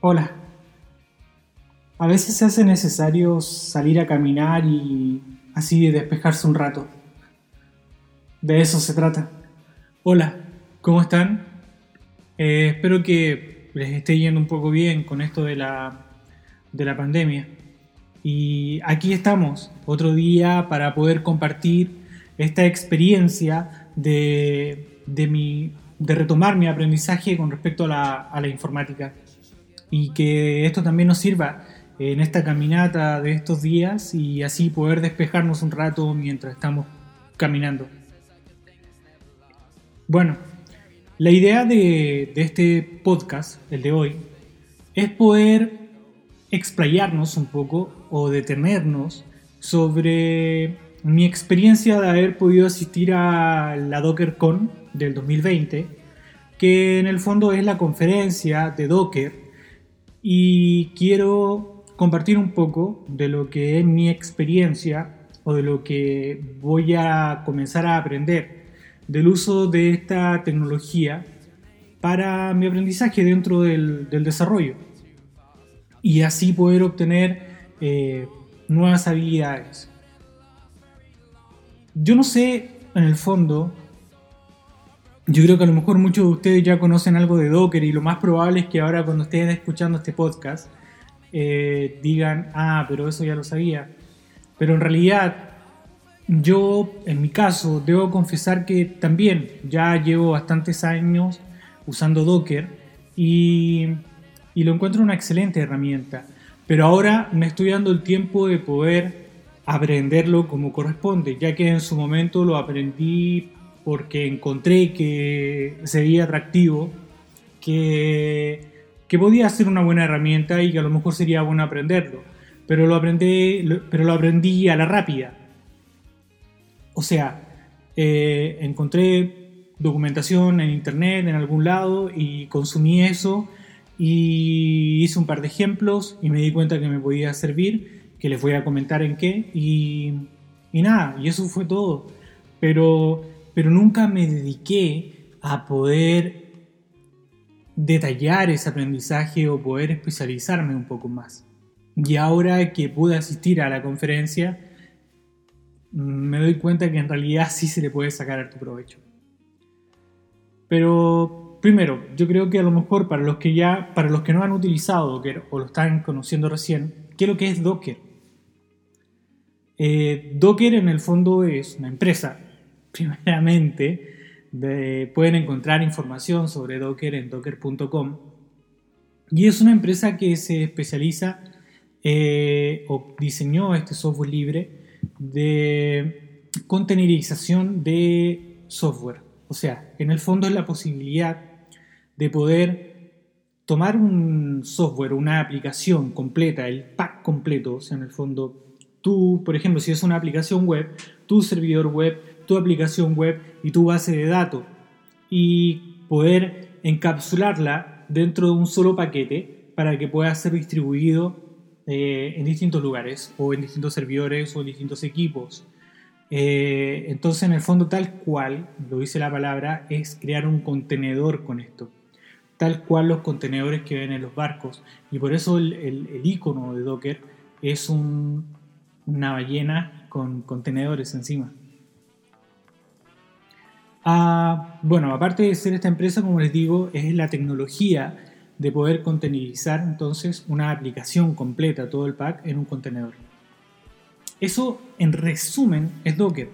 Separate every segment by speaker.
Speaker 1: Hola. A veces se hace necesario salir a caminar y así despejarse un rato. De eso se trata. Hola, ¿cómo están? Eh, espero que les esté yendo un poco bien con esto de la, de la pandemia. Y aquí estamos, otro día para poder compartir esta experiencia de, de, mi, de retomar mi aprendizaje con respecto a la, a la informática y que esto también nos sirva en esta caminata de estos días y así poder despejarnos un rato mientras estamos caminando. Bueno, la idea de, este podcast, el de hoy, es poder explayarnos un poco o detenernos sobre mi experiencia de haber podido asistir a la DockerCon del 2020, que en el fondo es la conferencia de Docker y quiero compartir un poco de lo que es mi experiencia o de lo que voy a comenzar a aprender del uso de esta tecnología para mi aprendizaje dentro del, desarrollo y así poder obtener eh, nuevas habilidades. Yo no sé en el fondo yo creo que a lo mejor muchos de ustedes ya conocen algo de Docker y lo más probable es que ahora cuando estén escuchando este podcast eh, digan, ah, pero eso ya lo sabía. Pero en realidad yo, en mi caso, debo confesar que también ya llevo bastantes años usando Docker y, y lo encuentro una excelente herramienta. Pero ahora me estoy dando el tiempo de poder aprenderlo como corresponde, ya que en su momento lo aprendí porque encontré que sería atractivo, que, que podía ser una buena herramienta y que a lo mejor sería bueno aprenderlo. Pero lo, aprendí, pero lo aprendí a la rápida. O sea, eh, encontré documentación en internet, en algún lado, y consumí eso y hice un par de ejemplos y me di cuenta que me podía servir, que les voy a comentar en qué, y, y nada, y eso fue todo. Pero pero nunca me dediqué a poder detallar ese aprendizaje o poder especializarme un poco más. Y ahora que pude asistir a la conferencia, me doy cuenta que en realidad sí se le puede sacar tu provecho. Pero primero, yo creo que a lo mejor para los que ya, para los que no han utilizado Docker o lo están conociendo recién, ¿qué es lo que es Docker? Eh, Docker en el fondo es una empresa primeramente, pueden encontrar información sobre Docker en docker.com. Y es una empresa que se especializa eh, o diseñó este software libre de containerización de software. O sea, en el fondo es la posibilidad de poder tomar un software, una aplicación completa, el pack completo, o sea, en el fondo, tú, por ejemplo, si es una aplicación web, tu servidor web tu aplicación web y tu base de datos y poder encapsularla dentro de un solo paquete para que pueda ser distribuido eh, en distintos lugares o en distintos servidores o en distintos equipos. Eh, entonces, en el fondo, tal cual, lo dice la palabra, es crear un contenedor con esto. Tal cual los contenedores que ven en los barcos. Y por eso el, el, icono de Docker es una ballena con contenedores encima. Ah, bueno, aparte de ser esta empresa, como les digo, es la tecnología de poder containerizar entonces una aplicación completa, todo el pack, en un contenedor. Eso, en resumen, es Docker.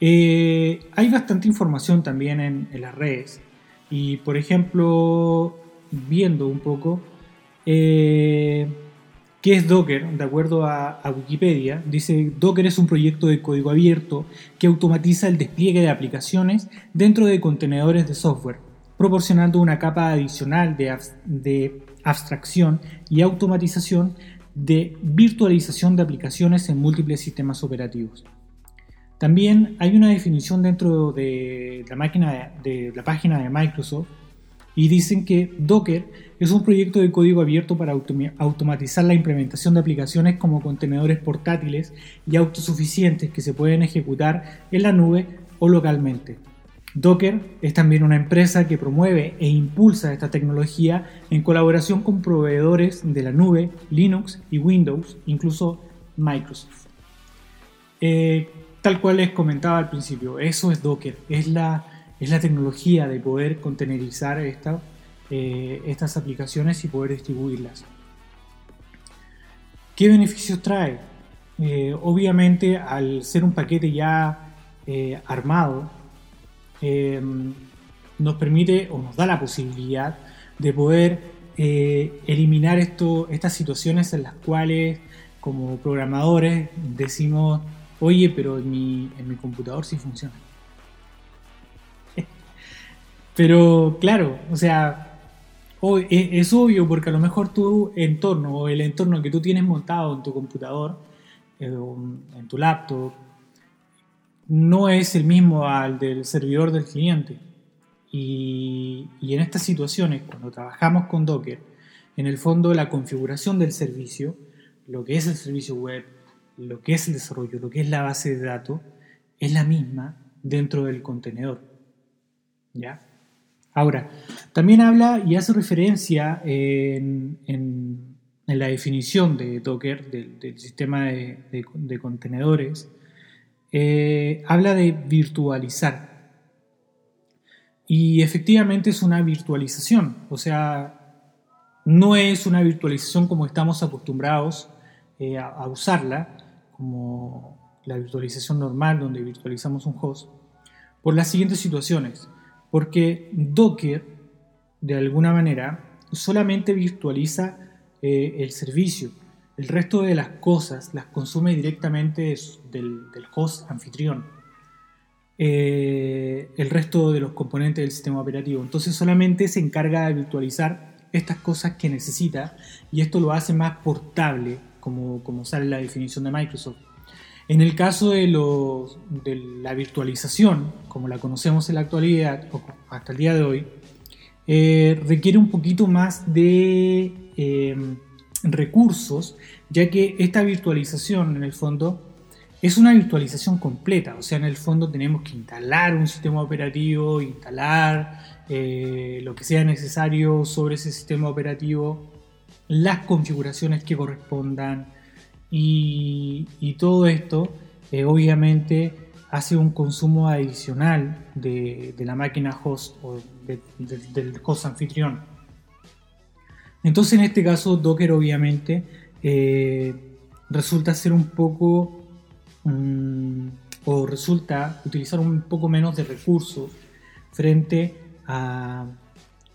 Speaker 1: Eh, hay bastante información también en, las redes. Y, por ejemplo, viendo un poco, eh, ¿Qué es Docker? De acuerdo a, Wikipedia, dice Docker es un proyecto de código abierto que automatiza el despliegue de aplicaciones dentro de contenedores de software, proporcionando una capa adicional de, abstracción y automatización de virtualización de aplicaciones en múltiples sistemas operativos. También hay una definición dentro de la, de la página de Microsoft y dicen que Docker es un proyecto de código abierto para automatizar la implementación de aplicaciones como contenedores portátiles y autosuficientes que se pueden ejecutar en la nube o localmente. Docker es también una empresa que promueve e impulsa esta tecnología en colaboración con proveedores de la nube, Linux y Windows, incluso Microsoft. Eh, tal cual les comentaba al principio, eso es Docker, es la, es la tecnología de poder contenerizar eh, estas aplicaciones y poder distribuirlas. ¿Qué beneficios trae? Eh, obviamente al ser un paquete ya armado, nos permite o nos da la posibilidad de poder eliminar esto, estas situaciones en las cuales como programadores decimos Oye, pero en mi, en mi computador sí funciona. pero claro, o sea, es, obvio porque a lo mejor tu entorno o el entorno que tú tienes montado en tu computador, eh, en tu laptop, no es el mismo al del servidor del cliente. Y, y, en estas situaciones, cuando trabajamos con Docker, en el fondo la configuración del servicio, lo que es el servicio web, lo que es el desarrollo, lo que es la base de datos, es la misma dentro del contenedor. ¿Ya? Ahora, también habla y hace referencia en, la definición de Docker, del, sistema de, contenedores, eh, habla de virtualizar. Y efectivamente es una virtualización, o sea, no es una virtualización como estamos acostumbrados eh, a usarla, como la virtualización normal, donde virtualizamos un host, por las siguientes situaciones. Porque Docker, de alguna manera, solamente virtualiza eh, el servicio. El resto de las cosas las consume directamente del, host anfitrión. Eh, el resto de los componentes del sistema operativo. Entonces solamente se encarga de virtualizar estas cosas que necesita y esto lo hace más portable como, sale la definición de Microsoft. En el caso de, la virtualización, como la conocemos en la actualidad, o hasta el día de hoy, eh, requiere un poquito más de em, recursos, ya que esta virtualización en el fondo es una virtualización completa, o sea, en el fondo tenemos que instalar un sistema operativo, instalar eh, lo que sea necesario sobre ese sistema operativo, las configuraciones que correspondan y, todo esto eh, obviamente hace un consumo adicional de, la máquina host o del host anfitrión. Entonces en este caso Docker obviamente eh, resulta ser un poco mm, o resulta utilizar un poco menos de recursos frente a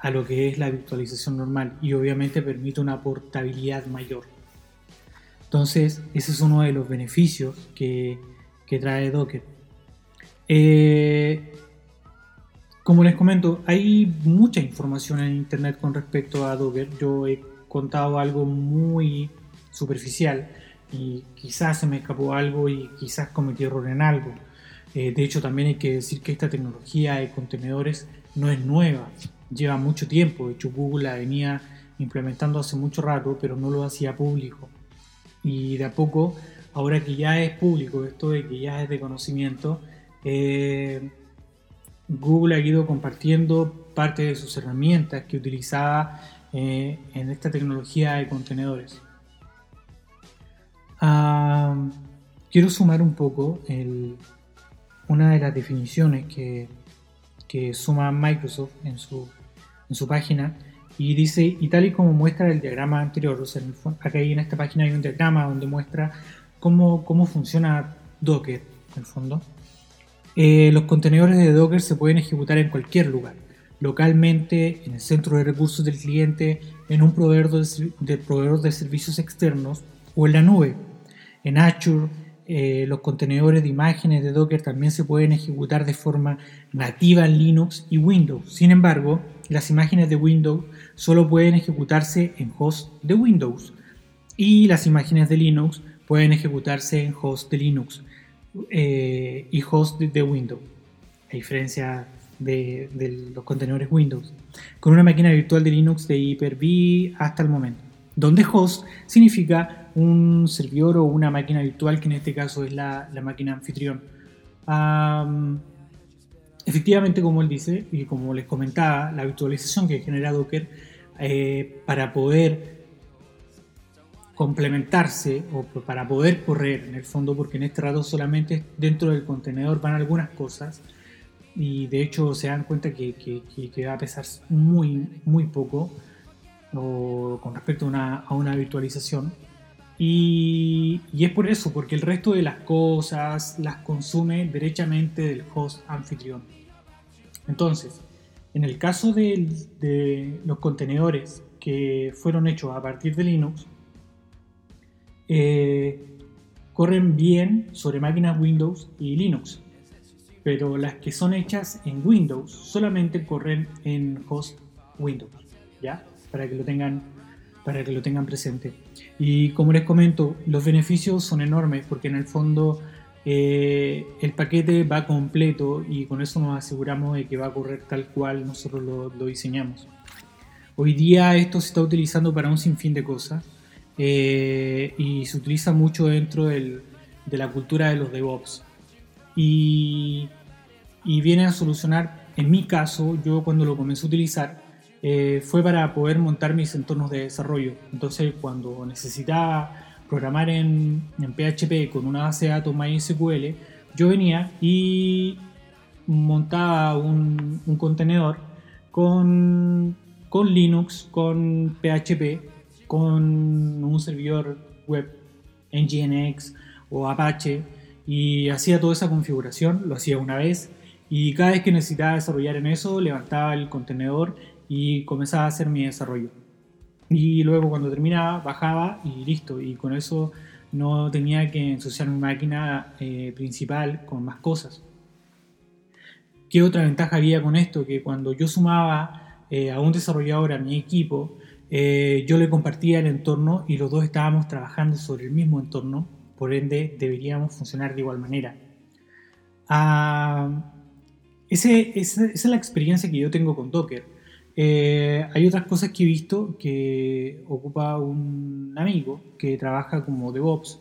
Speaker 1: a lo que es la virtualización normal y obviamente permite una portabilidad mayor. Entonces, ese es uno de los beneficios que, trae Docker. Eh, como les comento, hay mucha información en Internet con respecto a Docker. Yo he contado algo muy superficial y quizás se me escapó algo y quizás cometí error en algo. Eh, de hecho, también hay que decir que esta tecnología de contenedores no es nueva lleva mucho tiempo. De hecho, Google la venía implementando hace mucho rato, pero no lo hacía público. Y de a poco, ahora que ya es público, esto de que ya es de conocimiento, eh, Google ha ido compartiendo parte de sus herramientas que utilizaba eh, en esta tecnología de contenedores. Ah, quiero sumar un poco una de las definiciones que, que suma Microsoft en su en su página y dice, y tal y como muestra el diagrama anterior, o sea, acá en esta página hay un diagrama donde muestra cómo, cómo funciona Docker, en el fondo. Eh, los contenedores de Docker se pueden ejecutar en cualquier lugar, localmente, en el centro de recursos del cliente, en un proveedor de, proveedor de servicios externos o en la nube. En Azure, eh, los contenedores de imágenes de Docker también se pueden ejecutar de forma nativa en Linux y Windows. Sin embargo, las imágenes de Windows solo pueden ejecutarse en host de Windows y las imágenes de Linux pueden ejecutarse en host de Linux eh, y host de, Windows, a diferencia de, de, los contenedores Windows, con una máquina virtual de Linux de Hyper-V hasta el momento, donde host significa un servidor o una máquina virtual, que en este caso es la, máquina anfitrión. Efectivamente, como él dice, y como les comentaba, la virtualización que genera Docker eh, para poder complementarse o para poder correr en el fondo, porque en este rato solamente dentro del contenedor van algunas cosas y de hecho se dan cuenta que, que, va a pesar muy, muy poco con respecto a una, a una virtualización. Y, es por eso, porque el resto de las cosas las consume derechamente del host anfitrión. Entonces, en el caso de, de los contenedores que fueron hechos a partir de Linux, eh, corren bien sobre máquinas Windows y Linux, pero las que son hechas en Windows solamente corren en host Windows, ¿ya? Para que lo tengan, para que lo tengan presente. Y como les comento, los beneficios son enormes porque en el fondo eh, el paquete va completo y con eso nos aseguramos de que va a correr tal cual nosotros lo, lo diseñamos. Hoy día esto se está utilizando para un sinfín de cosas eh, y se utiliza mucho dentro del, de la cultura de los DevOps. Y, y, viene a solucionar, en mi caso, yo cuando lo comencé a utilizar, eh, fue para poder montar mis entornos de desarrollo. Entonces, cuando necesitaba programar en, PHP con una base de datos MySQL, yo venía y montaba un, un contenedor con, con Linux, con PHP con un servidor web Nginx o Apache y hacía toda esa configuración, lo hacía una vez y cada vez que necesitaba desarrollar en eso levantaba el contenedor y comenzaba a hacer mi desarrollo. Y luego cuando terminaba bajaba y listo y con eso no tenía que ensuciar mi máquina eh, principal con más cosas. ¿Qué otra ventaja había con esto? Que cuando yo sumaba eh, a un desarrollador a mi equipo, eh, yo le compartía el entorno y los dos estábamos trabajando sobre el mismo entorno, por ende deberíamos funcionar de igual manera. Ah, ese, esa es la experiencia que yo tengo con Docker. Eh, hay otras cosas que he visto que ocupa un amigo que trabaja como DevOps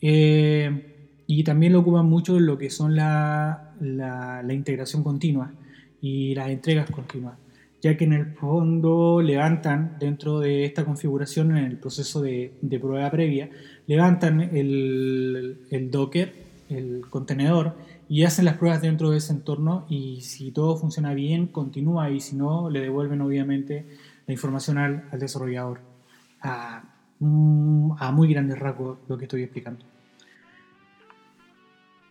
Speaker 1: eh, y también lo ocupan mucho lo que son la, la, la integración continua y las entregas continuas ya que en el fondo levantan dentro de esta configuración en el proceso de, prueba previa, levantan el, Docker, el contenedor, y hacen las pruebas dentro de ese entorno y si todo funciona bien, continúa y si no, le devuelven obviamente la información al, desarrollador. A, mm, a, muy grandes rasgos lo que estoy explicando.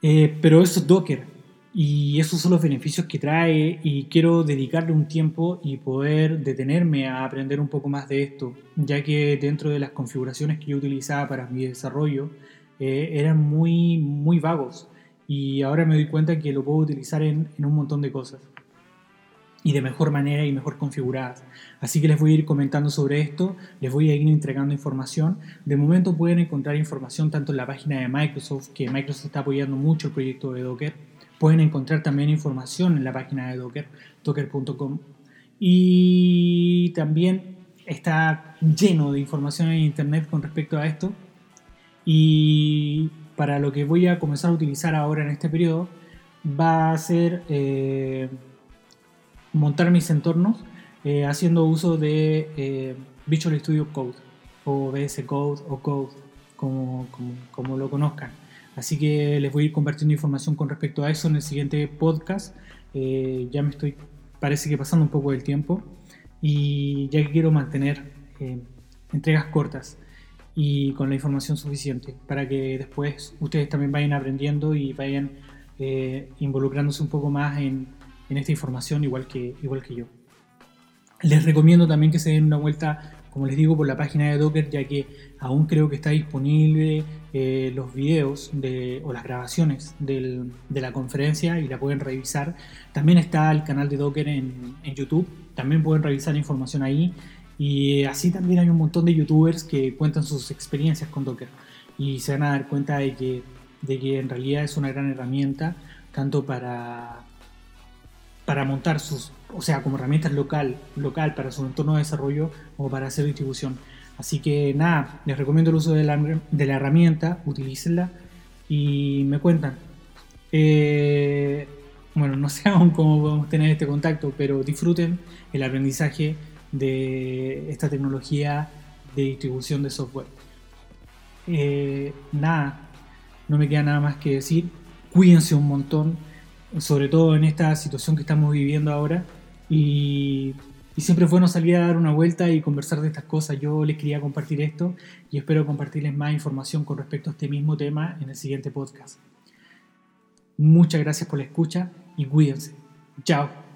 Speaker 1: Eh, pero eso es Docker, y esos son los beneficios que trae y quiero dedicarle un tiempo y poder detenerme a aprender un poco más de esto, ya que dentro de las configuraciones que yo utilizaba para mi desarrollo eh, eran muy, muy vagos y ahora me doy cuenta que lo puedo utilizar en, en un montón de cosas y de mejor manera y mejor configuradas. Así que les voy a ir comentando sobre esto, les voy a ir entregando información. De momento pueden encontrar información tanto en la página de Microsoft, que Microsoft está apoyando mucho el proyecto de Docker, Pueden encontrar también información en la página de Docker, docker.com. Y también está lleno de información en Internet con respecto a esto. Y para lo que voy a comenzar a utilizar ahora en este periodo, va a ser eh, montar mis entornos eh, haciendo uso de eh, Visual Studio Code o VS Code o Code, como, como lo conozcan. Así que les voy a ir compartiendo información con respecto a eso en el siguiente podcast. Ya me estoy, parece que pasando un poco del tiempo y ya que quiero mantener entregas cortas y con la información suficiente para que después ustedes también vayan aprendiendo y vayan eh, involucrándose un poco más en, en, esta información igual que, igual que yo. Les recomiendo también que se den una vuelta como les digo, por la página de Docker, ya que aún creo que está disponible eh, los videos de, o las grabaciones del, de la conferencia y la pueden revisar. También está el canal de Docker en, en, YouTube, también pueden revisar información ahí. Y así también hay un montón de youtubers que cuentan sus experiencias con Docker y se van a dar cuenta de que, de que en realidad es una gran herramienta, tanto para, para montar sus, o sea, como herramienta local, local para su entorno de desarrollo o para hacer distribución. Así que nada, les recomiendo el uso de la, de la herramienta, utilícenla y me cuentan. Eh, bueno, no sé aún cómo podemos tener este contacto, pero disfruten el aprendizaje de esta tecnología de distribución de software. Eh, nada, no me queda nada más que decir. Cuídense un montón, sobre todo en esta situación que estamos viviendo ahora. Y, y siempre es bueno salir a dar una vuelta y conversar de estas cosas. Yo les quería compartir esto y espero compartirles más información con respecto a este mismo tema en el siguiente podcast. Muchas gracias por la escucha y cuídense. Chao.